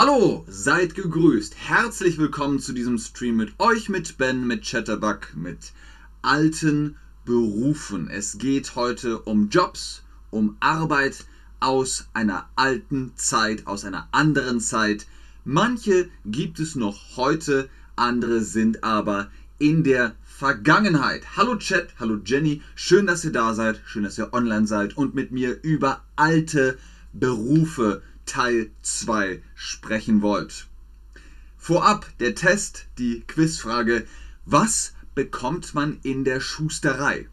Hallo, seid gegrüßt. Herzlich willkommen zu diesem Stream mit euch, mit Ben, mit Chatterbug, mit alten Berufen. Es geht heute um Jobs, um Arbeit aus einer alten Zeit, aus einer anderen Zeit. Manche gibt es noch heute, andere sind aber in der Vergangenheit. Hallo Chat, hallo Jenny, schön, dass ihr da seid, schön, dass ihr online seid und mit mir über alte Berufe Teil 2 sprechen wollt. Vorab der Test, die Quizfrage, was bekommt man in der Schusterei?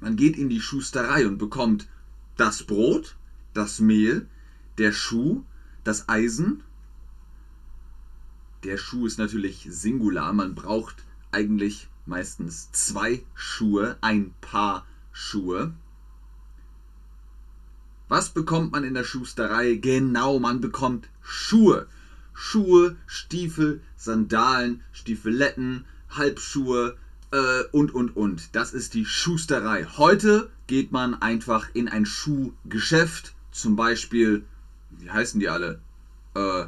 Man geht in die Schusterei und bekommt das Brot, das Mehl, der Schuh, das Eisen. Der Schuh ist natürlich Singular, man braucht eigentlich meistens zwei Schuhe, ein Paar Schuhe. Was bekommt man in der Schusterei? Genau, man bekommt Schuhe. Schuhe, Stiefel, Sandalen, Stiefeletten, Halbschuhe äh, und, und, und. Das ist die Schusterei. Heute geht man einfach in ein Schuhgeschäft. Zum Beispiel, wie heißen die alle? Äh,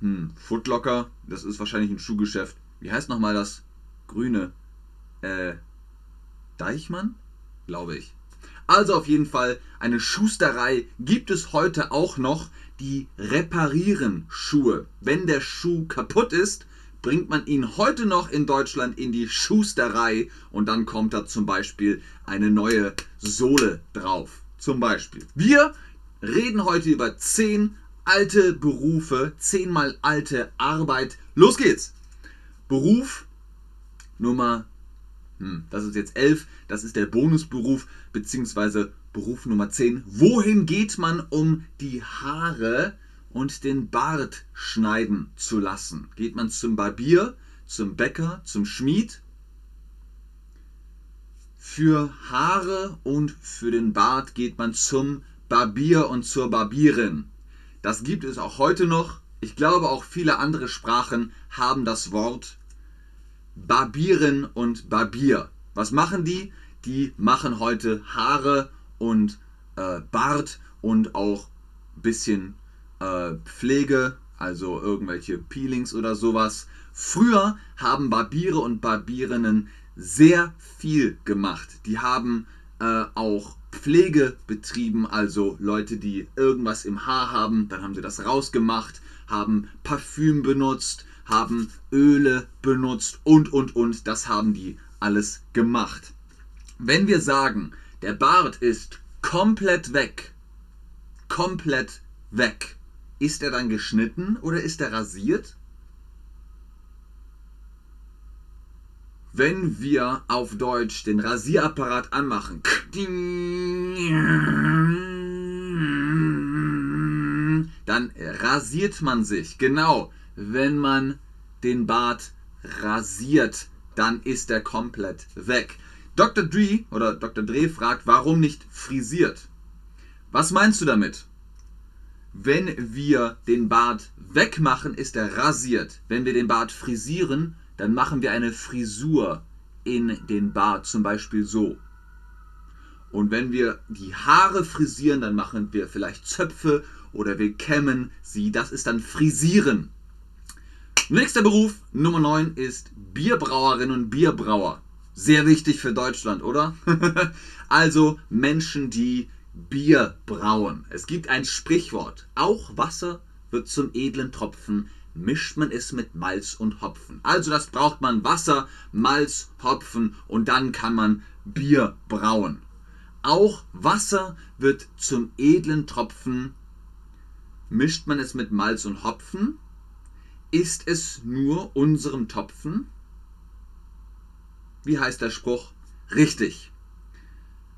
hm, Footlocker, das ist wahrscheinlich ein Schuhgeschäft. Wie heißt nochmal das grüne? Äh, Deichmann? Glaube ich. Also auf jeden Fall eine Schusterei gibt es heute auch noch, die reparieren Schuhe. Wenn der Schuh kaputt ist, bringt man ihn heute noch in Deutschland in die Schusterei und dann kommt da zum Beispiel eine neue Sohle drauf. Zum Beispiel. Wir reden heute über 10 alte Berufe, 10 mal alte Arbeit. Los geht's! Beruf Nummer hm, das ist jetzt 11, das ist der Bonusberuf bzw. Beruf Nummer 10. Wohin geht man, um die Haare und den Bart schneiden zu lassen? Geht man zum Barbier, zum Bäcker, zum Schmied? Für Haare und für den Bart geht man zum Barbier und zur Barbierin. Das gibt es auch heute noch. Ich glaube, auch viele andere Sprachen haben das Wort Barbieren und Barbier. Was machen die? Die machen heute Haare und äh, Bart und auch ein bisschen äh, Pflege, also irgendwelche Peelings oder sowas. Früher haben Barbiere und Barbierinnen sehr viel gemacht. Die haben äh, auch Pflege betrieben, also Leute, die irgendwas im Haar haben, dann haben sie das rausgemacht, haben Parfüm benutzt, haben Öle benutzt und, und, und. Das haben die alles gemacht. Wenn wir sagen, der Bart ist komplett weg, komplett weg, ist er dann geschnitten oder ist er rasiert? Wenn wir auf Deutsch den Rasierapparat anmachen, dann rasiert man sich. Genau wenn man den Bart rasiert, dann ist er komplett weg. Dr. Dre oder Dr. Dre fragt, warum nicht frisiert? Was meinst du damit? Wenn wir den Bart wegmachen, ist er rasiert. Wenn wir den Bart frisieren, dann machen wir eine Frisur in den Bart, zum Beispiel so. Und wenn wir die Haare frisieren, dann machen wir vielleicht Zöpfe oder wir kämmen sie. Das ist dann frisieren. Nächster Beruf, Nummer 9, ist Bierbrauerin und Bierbrauer. Sehr wichtig für Deutschland, oder? also Menschen, die Bier brauen. Es gibt ein Sprichwort. Auch Wasser wird zum edlen Tropfen, mischt man es mit Malz und Hopfen. Also das braucht man Wasser, Malz, Hopfen und dann kann man Bier brauen. Auch Wasser wird zum edlen Tropfen, mischt man es mit Malz und Hopfen ist es nur unserem Topfen? Wie heißt der Spruch? Richtig.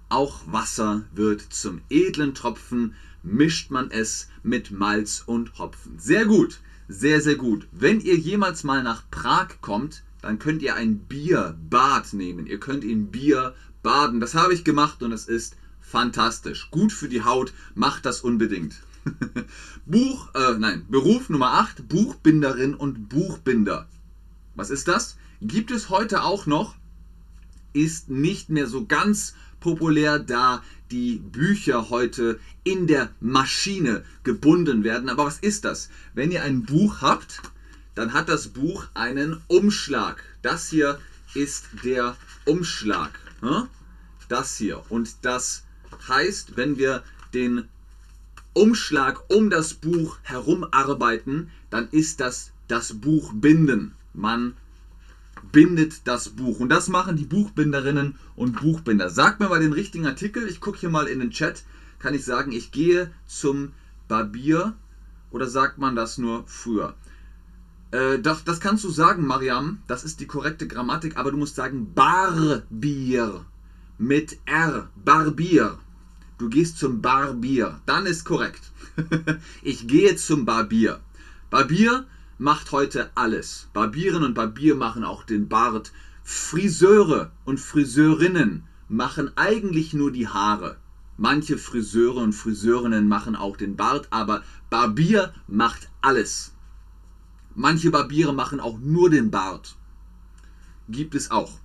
Auch Wasser wird zum edlen Tropfen, mischt man es mit Malz und Hopfen. Sehr gut, sehr, sehr gut. Wenn ihr jemals mal nach Prag kommt, dann könnt ihr ein Bierbad nehmen. Ihr könnt in Bier baden. Das habe ich gemacht und es ist fantastisch. Gut für die Haut, macht das unbedingt. Buch, äh, nein, Beruf Nummer 8, Buchbinderin und Buchbinder. Was ist das? Gibt es heute auch noch ist nicht mehr so ganz populär, da die Bücher heute in der Maschine gebunden werden. Aber was ist das? Wenn ihr ein Buch habt, dann hat das Buch einen Umschlag. Das hier ist der Umschlag. Das hier. Und das heißt, wenn wir den Umschlag um das Buch herum arbeiten, dann ist das das Buch binden. Man bindet das Buch. Und das machen die Buchbinderinnen und Buchbinder. Sagt mir mal den richtigen Artikel. Ich gucke hier mal in den Chat. Kann ich sagen, ich gehe zum Barbier oder sagt man das nur früher? Äh, doch, das kannst du sagen, Mariam. Das ist die korrekte Grammatik, aber du musst sagen Barbier. Mit R. Barbier. Du gehst zum Barbier. Dann ist korrekt. ich gehe zum Barbier. Barbier macht heute alles. Barbieren und Barbier machen auch den Bart. Friseure und Friseurinnen machen eigentlich nur die Haare. Manche Friseure und Friseurinnen machen auch den Bart, aber Barbier macht alles. Manche Barbiere machen auch nur den Bart. Gibt es auch.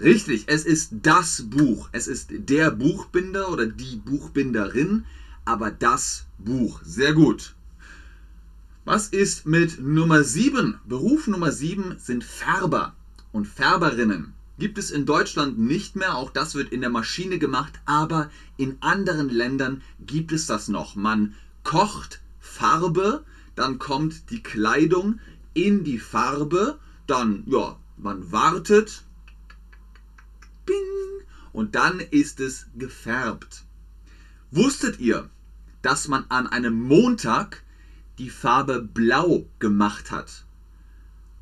Richtig, es ist das Buch. Es ist der Buchbinder oder die Buchbinderin, aber das Buch. Sehr gut. Was ist mit Nummer 7? Beruf Nummer 7 sind Färber und Färberinnen. Gibt es in Deutschland nicht mehr, auch das wird in der Maschine gemacht, aber in anderen Ländern gibt es das noch. Man kocht Farbe, dann kommt die Kleidung in die Farbe, dann, ja, man wartet, bing, und dann ist es gefärbt. Wusstet ihr, dass man an einem Montag die Farbe blau gemacht hat.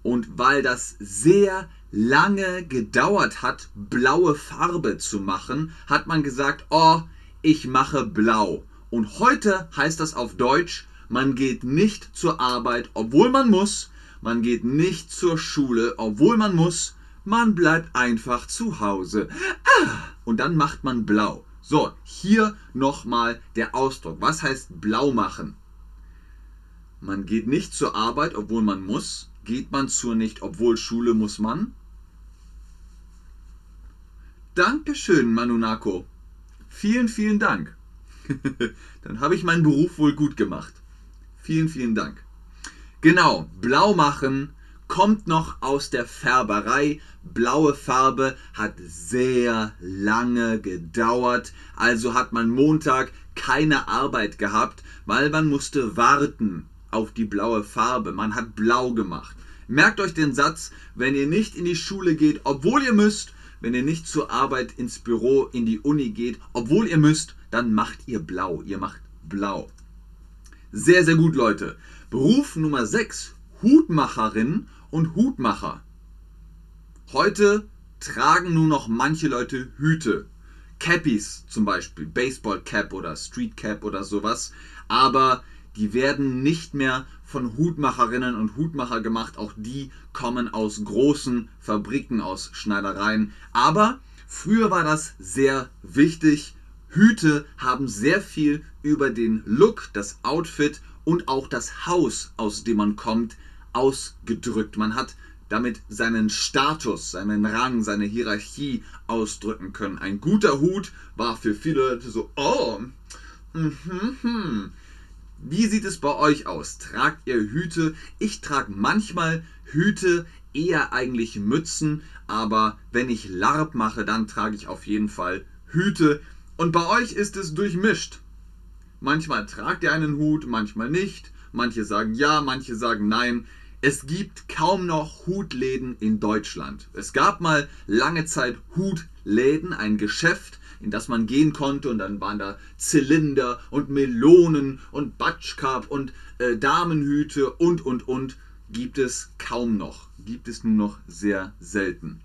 Und weil das sehr lange gedauert hat, blaue Farbe zu machen, hat man gesagt, oh, ich mache blau. Und heute heißt das auf Deutsch, man geht nicht zur Arbeit, obwohl man muss, man geht nicht zur Schule, obwohl man muss, man bleibt einfach zu Hause. Ah, und dann macht man blau. So, hier nochmal der Ausdruck. Was heißt blau machen? Man geht nicht zur Arbeit, obwohl man muss. Geht man zur nicht, obwohl Schule muss man? Dankeschön, Manunako. Vielen, vielen Dank. Dann habe ich meinen Beruf wohl gut gemacht. Vielen, vielen Dank. Genau, blau machen kommt noch aus der Färberei. Blaue Farbe hat sehr lange gedauert, also hat man Montag keine Arbeit gehabt, weil man musste warten auf die blaue Farbe. Man hat blau gemacht. Merkt euch den Satz, wenn ihr nicht in die Schule geht, obwohl ihr müsst, wenn ihr nicht zur Arbeit ins Büro, in die Uni geht, obwohl ihr müsst, dann macht ihr blau. Ihr macht blau. Sehr, sehr gut, Leute. Beruf Nummer 6, Hutmacherin und Hutmacher. Heute tragen nur noch manche Leute Hüte. Cappies zum Beispiel, Baseball Cap oder Street Cap oder sowas. Aber die werden nicht mehr von Hutmacherinnen und Hutmacher gemacht. Auch die kommen aus großen Fabriken, aus Schneidereien. Aber früher war das sehr wichtig. Hüte haben sehr viel über den Look, das Outfit und auch das Haus, aus dem man kommt, ausgedrückt. Man hat damit seinen Status, seinen Rang, seine Hierarchie ausdrücken können. Ein guter Hut war für viele Leute so, oh, mm -hmm, wie sieht es bei euch aus? Tragt ihr Hüte? Ich trage manchmal Hüte, eher eigentlich Mützen, aber wenn ich LARP mache, dann trage ich auf jeden Fall Hüte. Und bei euch ist es durchmischt. Manchmal tragt ihr einen Hut, manchmal nicht. Manche sagen ja, manche sagen nein. Es gibt kaum noch Hutläden in Deutschland. Es gab mal lange Zeit Hutläden, ein Geschäft, in das man gehen konnte und dann waren da Zylinder und Melonen und Batschkap und äh, Damenhüte und und und gibt es kaum noch. Gibt es nur noch sehr selten.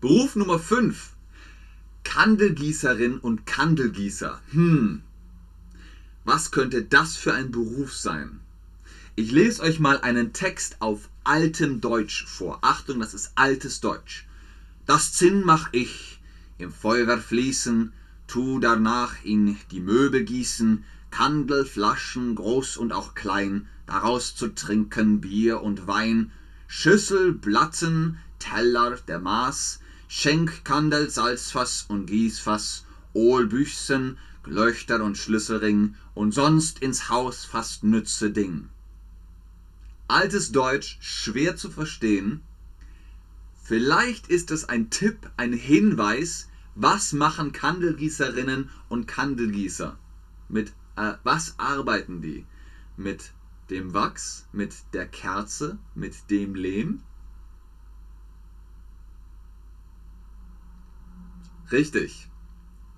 Beruf Nummer 5. Kandelgießerin und Kandelgießer. Hm. Was könnte das für ein Beruf sein? Ich lese euch mal einen Text auf altem Deutsch vor. Achtung, das ist altes Deutsch. Das Zinn mach ich, im Feuer fließen, tu danach in die Möbel gießen, Kandelflaschen groß und auch klein, daraus zu trinken Bier und Wein, Schüssel, Blatten, Teller, der Maß, Schenk, Kandel, Salzfass und Gießfass, Ohlbüchsen, Glöchter und Schlüsselring und sonst ins Haus fast nütze Ding. Altes Deutsch, schwer zu verstehen. Vielleicht ist es ein Tipp, ein Hinweis, was machen Kandelgießerinnen und Kandelgießer? Mit äh, was arbeiten die? Mit dem Wachs, mit der Kerze, mit dem Lehm? Richtig.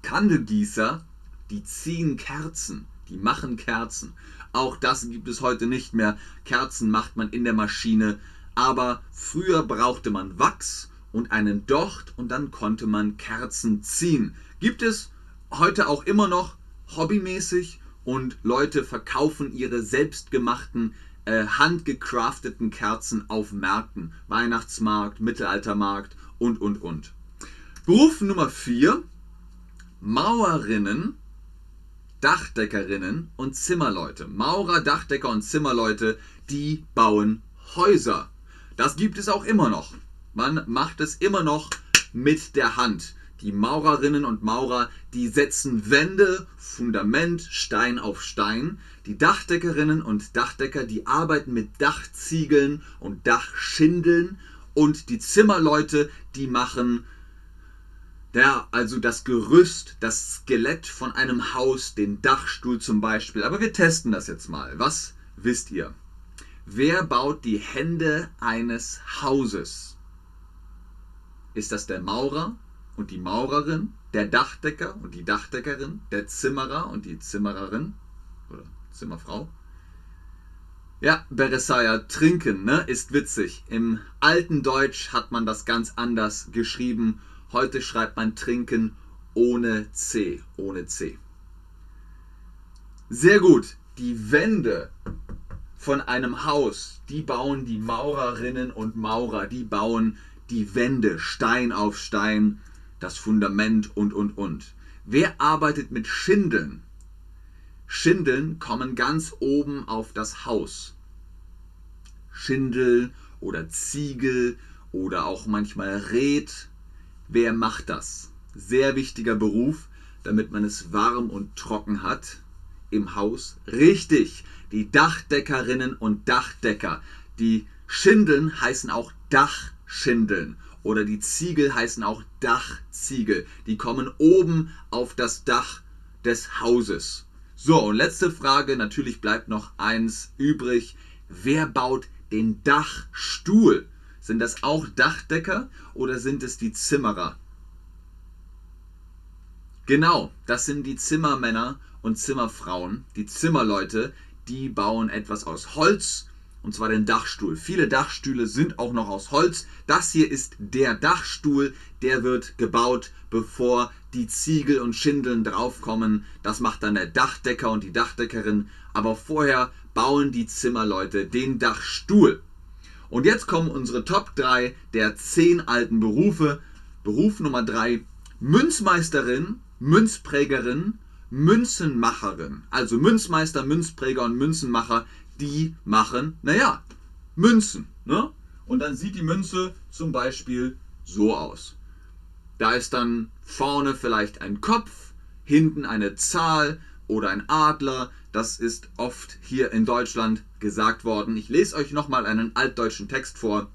Kandelgießer, die ziehen Kerzen, die machen Kerzen. Auch das gibt es heute nicht mehr. Kerzen macht man in der Maschine. Aber früher brauchte man Wachs und einen Docht und dann konnte man Kerzen ziehen. Gibt es heute auch immer noch hobbymäßig und Leute verkaufen ihre selbstgemachten, äh, handgecrafteten Kerzen auf Märkten. Weihnachtsmarkt, Mittelaltermarkt und, und, und. Beruf Nummer 4. Mauerinnen, Dachdeckerinnen und Zimmerleute. Maurer, Dachdecker und Zimmerleute, die bauen Häuser. Das gibt es auch immer noch. Man macht es immer noch mit der Hand. Die Maurerinnen und Maurer, die setzen Wände, Fundament, Stein auf Stein. Die Dachdeckerinnen und Dachdecker, die arbeiten mit Dachziegeln und Dachschindeln. Und die Zimmerleute, die machen ja, also das Gerüst, das Skelett von einem Haus, den Dachstuhl zum Beispiel. Aber wir testen das jetzt mal. Was wisst ihr? Wer baut die Hände eines Hauses? Ist das der Maurer und die Maurerin, der Dachdecker und die Dachdeckerin, der Zimmerer und die Zimmererin oder Zimmerfrau? Ja, Beresaya, trinken, ne, ist witzig. Im alten Deutsch hat man das ganz anders geschrieben Heute schreibt man trinken ohne C, ohne C. Sehr gut. Die Wände von einem Haus, die bauen die Maurerinnen und Maurer, die bauen die Wände Stein auf Stein, das Fundament und und und. Wer arbeitet mit Schindeln? Schindeln kommen ganz oben auf das Haus. Schindel oder Ziegel oder auch manchmal Red Wer macht das? Sehr wichtiger Beruf, damit man es warm und trocken hat im Haus. Richtig, die Dachdeckerinnen und Dachdecker. Die Schindeln heißen auch Dachschindeln oder die Ziegel heißen auch Dachziegel. Die kommen oben auf das Dach des Hauses. So, und letzte Frage, natürlich bleibt noch eins übrig. Wer baut den Dachstuhl? Sind das auch Dachdecker oder sind es die Zimmerer? Genau, das sind die Zimmermänner und Zimmerfrauen, die Zimmerleute, die bauen etwas aus Holz, und zwar den Dachstuhl. Viele Dachstühle sind auch noch aus Holz. Das hier ist der Dachstuhl, der wird gebaut, bevor die Ziegel und Schindeln draufkommen. Das macht dann der Dachdecker und die Dachdeckerin. Aber vorher bauen die Zimmerleute den Dachstuhl. Und jetzt kommen unsere Top 3 der 10 alten Berufe. Beruf Nummer 3, Münzmeisterin, Münzprägerin, Münzenmacherin. Also Münzmeister, Münzpräger und Münzenmacher, die machen, naja, Münzen. Ne? Und dann sieht die Münze zum Beispiel so aus. Da ist dann vorne vielleicht ein Kopf, hinten eine Zahl oder ein Adler. Das ist oft hier in Deutschland gesagt worden. Ich lese euch nochmal einen altdeutschen Text vor.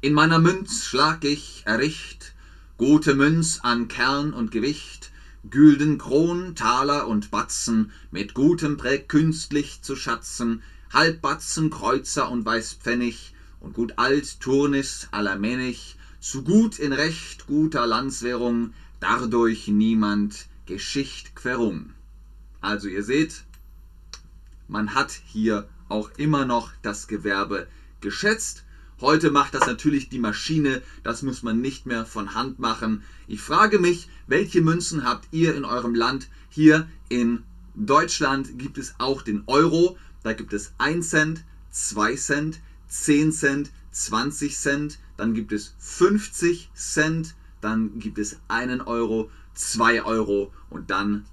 In meiner Münz schlag ich erricht, gute Münz an Kern und Gewicht, Gülden, Kron, Taler und Batzen, mit gutem Präg künstlich zu schatzen, Halbbatzen, Kreuzer und Weißpfennig, und gut alt Turnis allermännig, zu gut in recht guter Landswährung, dadurch niemand Geschicht querung. Also ihr seht, man hat hier auch immer noch das Gewerbe geschätzt. Heute macht das natürlich die Maschine, das muss man nicht mehr von Hand machen. Ich frage mich, welche Münzen habt ihr in eurem Land? Hier in Deutschland gibt es auch den Euro, da gibt es 1 Cent, 2 Cent, 10 Cent, 20 Cent, dann gibt es 50 Cent, dann gibt es 1 Euro, 2 Euro und dann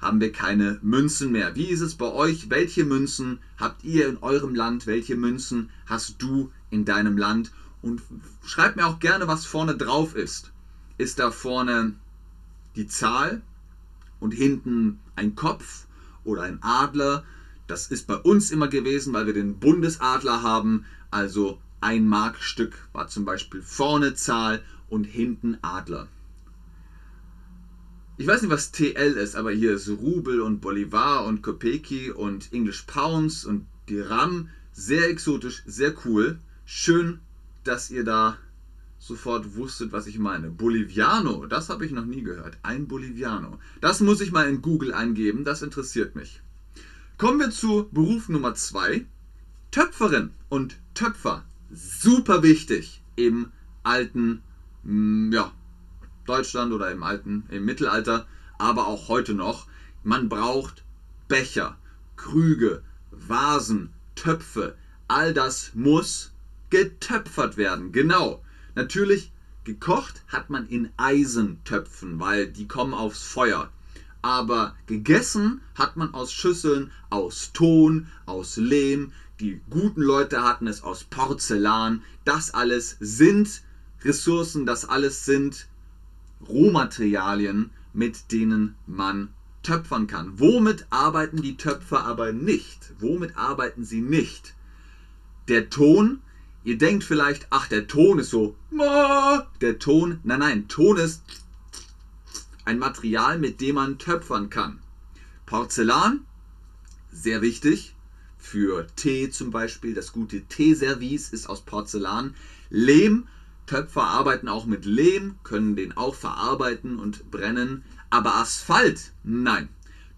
haben wir keine Münzen mehr. Wie ist es bei euch? Welche Münzen habt ihr in eurem Land? Welche Münzen hast du in deinem Land? Und schreibt mir auch gerne, was vorne drauf ist. Ist da vorne die Zahl und hinten ein Kopf oder ein Adler? Das ist bei uns immer gewesen, weil wir den Bundesadler haben. Also ein Markstück war zum Beispiel vorne Zahl und hinten Adler. Ich weiß nicht, was TL ist, aber hier ist Rubel und Bolivar und Kopeki und English Pounds und die RAM. Sehr exotisch, sehr cool. Schön, dass ihr da sofort wusstet, was ich meine. Boliviano, das habe ich noch nie gehört. Ein Boliviano. Das muss ich mal in Google eingeben, das interessiert mich. Kommen wir zu Beruf Nummer 2. Töpferin und Töpfer. Super wichtig im alten, mm, ja, Deutschland oder im alten, im Mittelalter, aber auch heute noch. Man braucht Becher, Krüge, Vasen, Töpfe. All das muss getöpfert werden. Genau. Natürlich, gekocht hat man in Eisentöpfen, weil die kommen aufs Feuer. Aber gegessen hat man aus Schüsseln, aus Ton, aus Lehm. Die guten Leute hatten es aus Porzellan. Das alles sind Ressourcen, das alles sind Rohmaterialien, mit denen man töpfern kann. Womit arbeiten die Töpfer aber nicht? Womit arbeiten sie nicht? Der Ton, ihr denkt vielleicht, ach, der Ton ist so, der Ton, nein, nein, Ton ist ein Material, mit dem man töpfern kann. Porzellan, sehr wichtig, für Tee zum Beispiel, das gute Teeservice ist aus Porzellan. Lehm, Töpfer arbeiten auch mit Lehm, können den auch verarbeiten und brennen. Aber Asphalt, nein.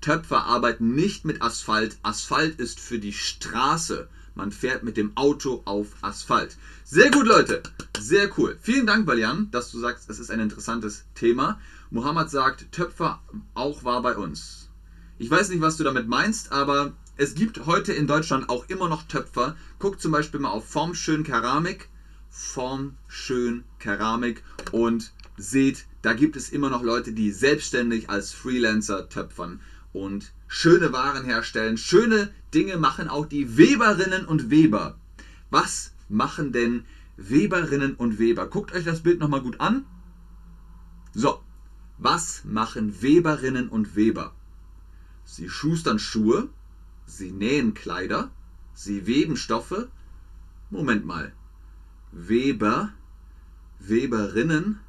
Töpfer arbeiten nicht mit Asphalt. Asphalt ist für die Straße. Man fährt mit dem Auto auf Asphalt. Sehr gut, Leute. Sehr cool. Vielen Dank, Balian, dass du sagst, es ist ein interessantes Thema. Muhammad sagt, Töpfer auch war bei uns. Ich weiß nicht, was du damit meinst, aber es gibt heute in Deutschland auch immer noch Töpfer. Guck zum Beispiel mal auf Formschön Keramik formschön Keramik und seht, da gibt es immer noch Leute, die selbstständig als Freelancer töpfern und schöne Waren herstellen. Schöne Dinge machen auch die Weberinnen und Weber. Was machen denn Weberinnen und Weber? Guckt euch das Bild nochmal gut an. So, was machen Weberinnen und Weber? Sie schustern Schuhe, sie nähen Kleider, sie weben Stoffe. Moment mal, Weber, Weberinnen,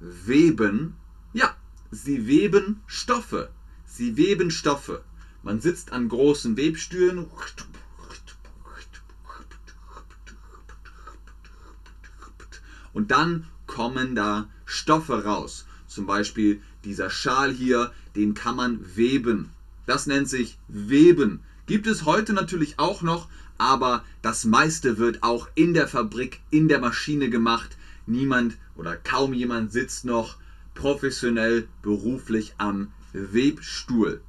weben. Ja, sie weben Stoffe. Sie weben Stoffe. Man sitzt an großen Webstühlen. Und dann kommen da Stoffe raus. Zum Beispiel dieser Schal hier, den kann man weben. Das nennt sich Weben. Gibt es heute natürlich auch noch, aber das meiste wird auch in der Fabrik, in der Maschine gemacht. Niemand oder kaum jemand sitzt noch professionell beruflich am Webstuhl.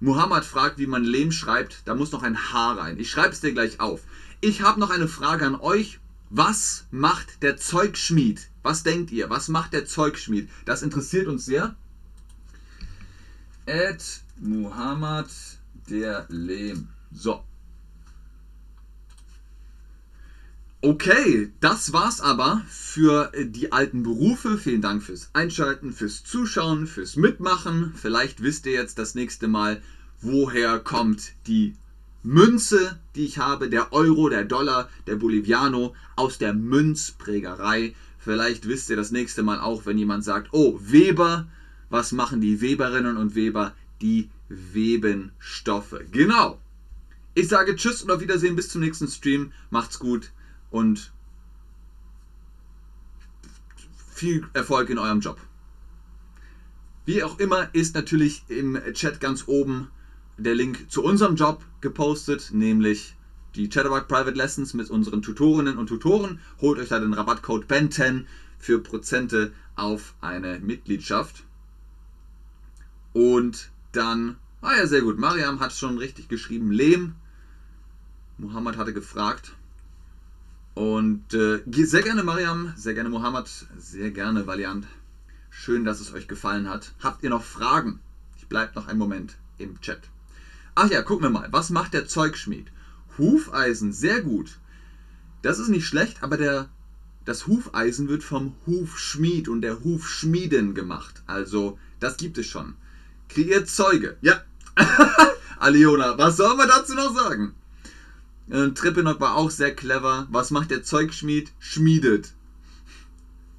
Muhammad fragt, wie man Lehm schreibt. Da muss noch ein H rein. Ich schreibe es dir gleich auf. Ich habe noch eine Frage an euch. Was macht der Zeugschmied? Was denkt ihr? Was macht der Zeugschmied? Das interessiert uns sehr. Ed Muhammad der Lehm. So, Okay, das war's aber für äh, die alten Berufe. Vielen Dank fürs Einschalten, fürs Zuschauen, fürs Mitmachen. Vielleicht wisst ihr jetzt das nächste Mal, woher kommt die Münze, die ich habe, der Euro, der Dollar, der Boliviano aus der Münzprägerei. Vielleicht wisst ihr das nächste Mal auch, wenn jemand sagt, oh, Weber, was machen die Weberinnen und Weber? Die weben Stoffe. Genau. Ich sage Tschüss und auf Wiedersehen bis zum nächsten Stream. Macht's gut und viel Erfolg in eurem Job. Wie auch immer ist natürlich im Chat ganz oben der Link zu unserem Job gepostet, nämlich die Chatterbug Private Lessons mit unseren Tutorinnen und Tutoren. Holt euch da den Rabattcode BEN10 für Prozente auf eine Mitgliedschaft. Und dann, ah ja, sehr gut, Mariam hat schon richtig geschrieben, Lehm. Muhammad hatte gefragt. Und äh, sehr gerne Mariam, sehr gerne Mohammed, sehr gerne Valiant. Schön, dass es euch gefallen hat. Habt ihr noch Fragen? Ich bleibe noch einen Moment im Chat. Ach ja, gucken wir mal. Was macht der Zeugschmied? Hufeisen, sehr gut. Das ist nicht schlecht, aber der, das Hufeisen wird vom Hufschmied und der Hufschmieden gemacht. Also, das gibt es schon. Kreiert Zeuge. Ja. Aliona, was soll man dazu noch sagen? Äh, Trippenok war auch sehr clever. Was macht der Zeugschmied? Schmiedet.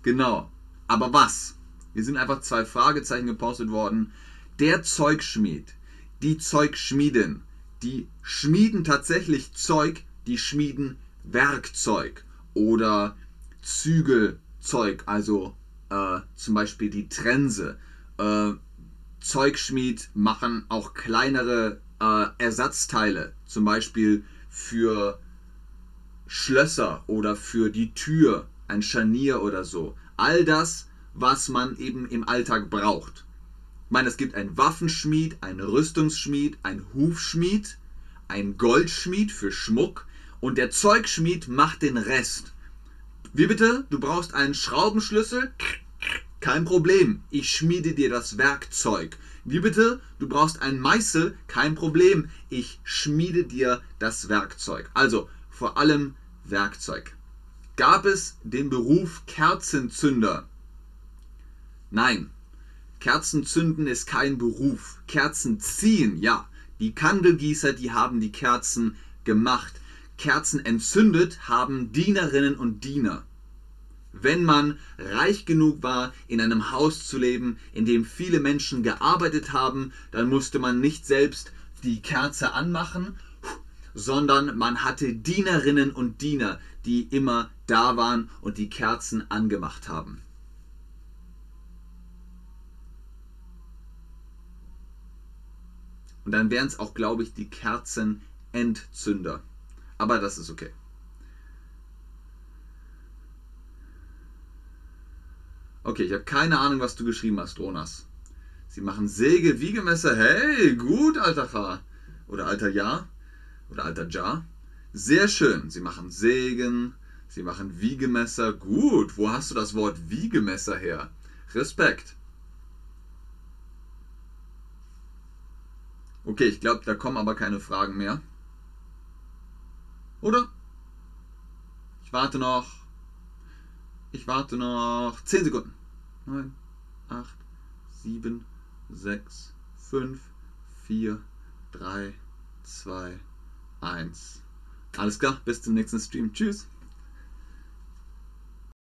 Genau. Aber was? Hier sind einfach zwei Fragezeichen gepostet worden. Der Zeugschmied, die Zeugschmieden, die schmieden tatsächlich Zeug, die schmieden Werkzeug oder Zügelzeug, also äh, zum Beispiel die Trense. Äh, Zeugschmied machen auch kleinere äh, Ersatzteile, zum Beispiel für Schlösser oder für die Tür, ein Scharnier oder so. All das, was man eben im Alltag braucht. Ich meine, es gibt einen Waffenschmied, einen Rüstungsschmied, einen Hufschmied, einen Goldschmied für Schmuck und der Zeugschmied macht den Rest. Wie bitte? Du brauchst einen Schraubenschlüssel? Kein Problem, ich schmiede dir das Werkzeug. Wie bitte? Du brauchst einen Meißel? Kein Problem, ich schmiede dir das Werkzeug. Also vor allem Werkzeug. Gab es den Beruf Kerzenzünder? Nein, Kerzenzünden ist kein Beruf. Kerzen ziehen, ja. Die Kandelgießer, die haben die Kerzen gemacht. Kerzen entzündet haben Dienerinnen und Diener. Wenn man reich genug war, in einem Haus zu leben, in dem viele Menschen gearbeitet haben, dann musste man nicht selbst die Kerze anmachen, sondern man hatte Dienerinnen und Diener, die immer da waren und die Kerzen angemacht haben. Und dann wären es auch, glaube ich, die Kerzenentzünder. Aber das ist okay. Okay, ich habe keine Ahnung, was du geschrieben hast, Ronas. Sie machen Säge, Wiegemesser. Hey, gut, alter Cha. Oder alter Ja. Oder alter Ja. Sehr schön. Sie machen Sägen. Sie machen Wiegemesser. Gut. Wo hast du das Wort Wiegemesser her? Respekt. Okay, ich glaube, da kommen aber keine Fragen mehr. Oder? Ich warte noch. Ich warte noch 10 Sekunden. 9, 8, 7, 6, 5, 4, 3, 2, 1. Alles klar, bis zum nächsten Stream. Tschüss.